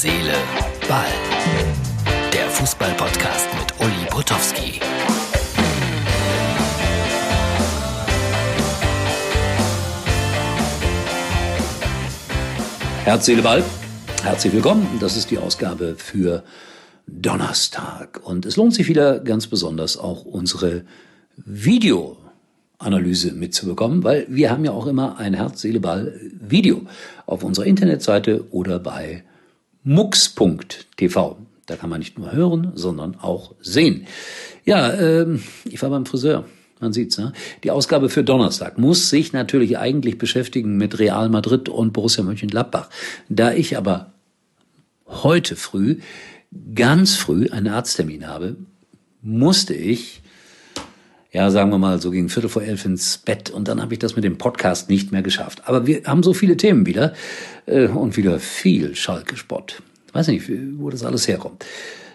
Seele, Ball. Der Fußball-Podcast mit Uli Potowski. Herz, Seele, Ball. Herzlich willkommen. Das ist die Ausgabe für Donnerstag. Und es lohnt sich wieder ganz besonders auch unsere Videoanalyse mitzubekommen, weil wir haben ja auch immer ein Herz, Seele, Ball Video auf unserer Internetseite oder bei mux.tv. Da kann man nicht nur hören, sondern auch sehen. Ja, ähm, ich war beim Friseur. Man sieht's, ne? Die Ausgabe für Donnerstag muss sich natürlich eigentlich beschäftigen mit Real Madrid und Borussia Mönchengladbach. Da ich aber heute früh, ganz früh einen Arzttermin habe, musste ich, ja, sagen wir mal, so gegen Viertel vor elf ins Bett und dann habe ich das mit dem Podcast nicht mehr geschafft. Aber wir haben so viele Themen wieder äh, und wieder viel Schalke-Spott. Weiß nicht, wo das alles herkommt.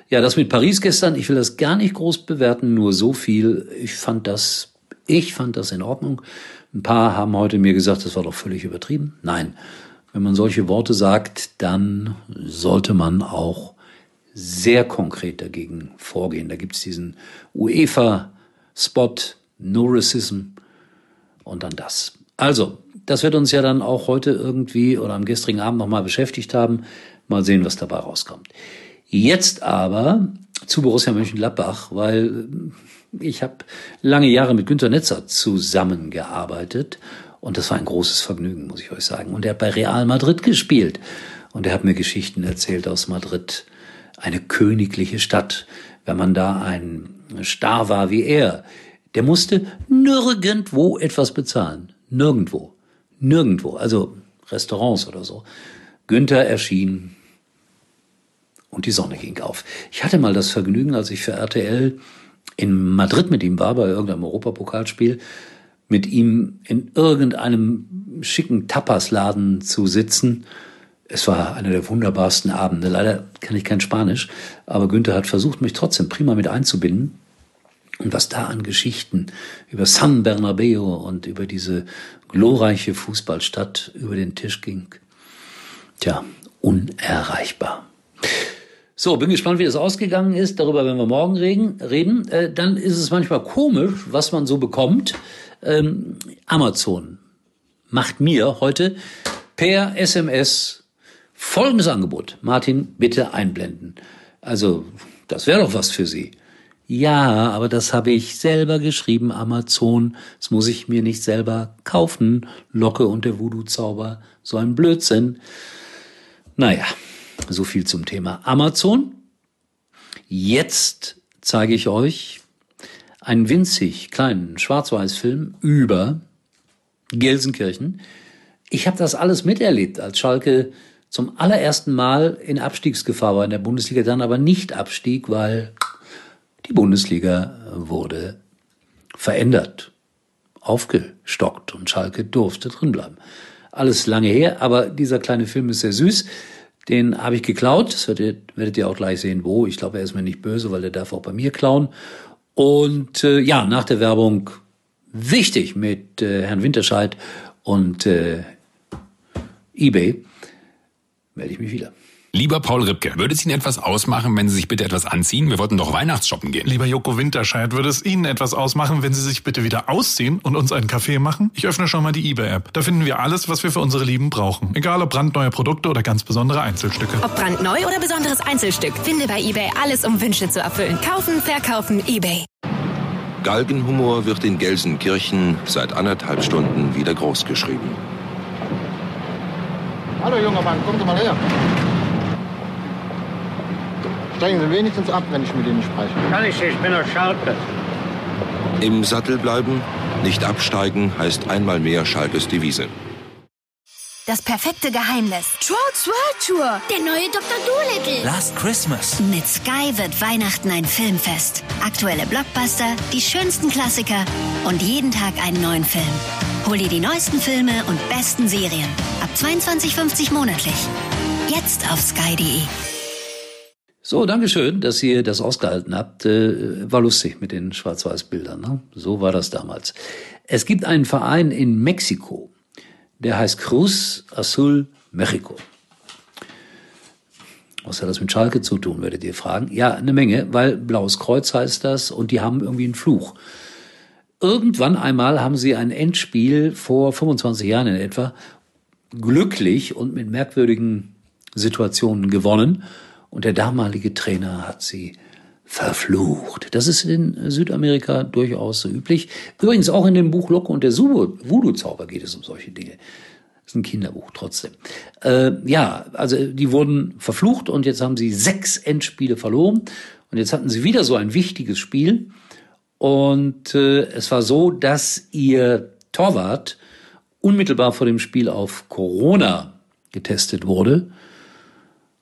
Ja, das mit Paris gestern, ich will das gar nicht groß bewerten, nur so viel. Ich fand das, ich fand das in Ordnung. Ein paar haben heute mir gesagt, das war doch völlig übertrieben. Nein, wenn man solche Worte sagt, dann sollte man auch sehr konkret dagegen vorgehen. Da gibt's diesen UEFA-Spot, No Racism und dann das. Also, das wird uns ja dann auch heute irgendwie oder am gestrigen Abend nochmal beschäftigt haben. Mal sehen, was dabei rauskommt. Jetzt aber zu Borussia Mönchengladbach, weil ich habe lange Jahre mit Günter Netzer zusammengearbeitet und das war ein großes Vergnügen, muss ich euch sagen. Und er hat bei Real Madrid gespielt und er hat mir Geschichten erzählt aus Madrid. Eine königliche Stadt. Wenn man da ein Star war wie er, der musste nirgendwo etwas bezahlen. Nirgendwo. Nirgendwo. Also Restaurants oder so. Günther erschien und die Sonne ging auf. Ich hatte mal das Vergnügen, als ich für RTL in Madrid mit ihm war, bei irgendeinem Europapokalspiel, mit ihm in irgendeinem schicken Tapasladen zu sitzen. Es war einer der wunderbarsten Abende. Leider kann ich kein Spanisch, aber Günther hat versucht, mich trotzdem prima mit einzubinden. Und was da an Geschichten über San Bernabeo und über diese glorreiche Fußballstadt über den Tisch ging. Tja, unerreichbar. So, bin gespannt, wie das ausgegangen ist. Darüber werden wir morgen reden. Äh, dann ist es manchmal komisch, was man so bekommt. Ähm, Amazon macht mir heute per SMS folgendes Angebot. Martin, bitte einblenden. Also, das wäre doch was für Sie. Ja, aber das habe ich selber geschrieben, Amazon. Das muss ich mir nicht selber kaufen. Locke und der Voodoo-Zauber. So ein Blödsinn. Naja, so viel zum Thema Amazon. Jetzt zeige ich euch einen winzig kleinen Schwarz-Weiß-Film über Gelsenkirchen. Ich habe das alles miterlebt, als Schalke zum allerersten Mal in Abstiegsgefahr war in der Bundesliga, dann aber nicht abstieg, weil die Bundesliga wurde verändert, aufgestockt und Schalke durfte drinbleiben. Alles lange her, aber dieser kleine Film ist sehr süß. Den habe ich geklaut. Das werdet, werdet ihr auch gleich sehen, wo. Ich glaube, er ist mir nicht böse, weil er darf auch bei mir klauen. Und äh, ja, nach der Werbung wichtig mit äh, Herrn Winterscheid und äh, eBay melde ich mich wieder. Lieber Paul Ripke, würde es Ihnen etwas ausmachen, wenn Sie sich bitte etwas anziehen? Wir wollten doch Weihnachtsshoppen gehen. Lieber Joko Winterscheid, würde es Ihnen etwas ausmachen, wenn Sie sich bitte wieder ausziehen und uns einen Kaffee machen? Ich öffne schon mal die eBay-App. Da finden wir alles, was wir für unsere Lieben brauchen. Egal ob brandneue Produkte oder ganz besondere Einzelstücke. Ob brandneu oder besonderes Einzelstück, finde bei eBay alles, um Wünsche zu erfüllen. Kaufen, verkaufen, eBay. Galgenhumor wird in Gelsenkirchen seit anderthalb Stunden wieder großgeschrieben. Hallo junger Mann, kommt mal her. Steigen Sie wenigstens ab, wenn ich mit Ihnen spreche. Kann ich, ich bin der Schalke. Im Sattel bleiben, nicht absteigen, heißt einmal mehr Schalkes Devise. Das perfekte Geheimnis. Trolls World Tour. Der neue Dr. Dolittle. Last Christmas. Mit Sky wird Weihnachten ein Filmfest. Aktuelle Blockbuster, die schönsten Klassiker und jeden Tag einen neuen Film. Hol dir die neuesten Filme und besten Serien. Ab 22,50 monatlich. Jetzt auf sky.de. So, Dankeschön, dass ihr das ausgehalten habt. Äh, war lustig mit den Schwarz-Weiß-Bildern. Ne? So war das damals. Es gibt einen Verein in Mexiko, der heißt Cruz Azul Mexico. Was hat das mit Schalke zu tun, werdet ihr fragen? Ja, eine Menge, weil Blaues Kreuz heißt das und die haben irgendwie einen Fluch. Irgendwann einmal haben sie ein Endspiel vor 25 Jahren in etwa glücklich und mit merkwürdigen Situationen gewonnen und der damalige Trainer hat sie verflucht. Das ist in Südamerika durchaus so üblich. Übrigens auch in dem Buch Locke und der Voodoo-Zauber geht es um solche Dinge. Das ist ein Kinderbuch trotzdem. Äh, ja, also die wurden verflucht und jetzt haben sie sechs Endspiele verloren. Und jetzt hatten sie wieder so ein wichtiges Spiel. Und äh, es war so, dass ihr Torwart unmittelbar vor dem Spiel auf Corona getestet wurde.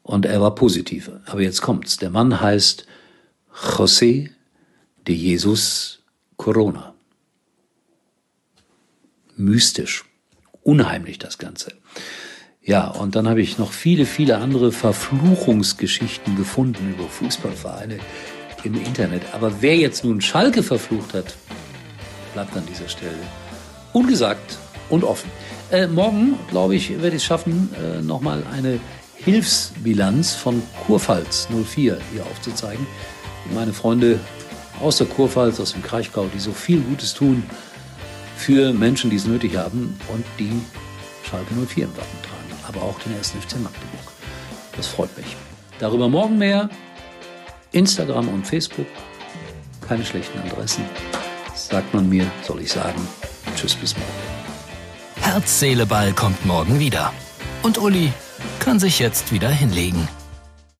Und er war positiv. Aber jetzt kommt's. Der Mann heißt José de Jesus Corona. Mystisch unheimlich, das Ganze. Ja, und dann habe ich noch viele, viele andere Verfluchungsgeschichten gefunden über Fußballvereine im Internet. Aber wer jetzt nun Schalke verflucht hat, bleibt an dieser Stelle ungesagt und offen. Äh, morgen, glaube ich, werde ich es schaffen, äh, nochmal eine Hilfsbilanz von Kurpfalz 04 hier aufzuzeigen. Meine Freunde aus der Kurpfalz, aus dem Kraichgau, die so viel Gutes tun, für Menschen, die es nötig haben und die Schalke 04 im Wappen tragen, aber auch den 1. FC Magdeburg. Das freut mich. Darüber morgen mehr. Instagram und Facebook. Keine schlechten Adressen. Sagt man mir, soll ich sagen. Tschüss bis morgen. Herz, Seele, Ball kommt morgen wieder. Und Uli kann sich jetzt wieder hinlegen.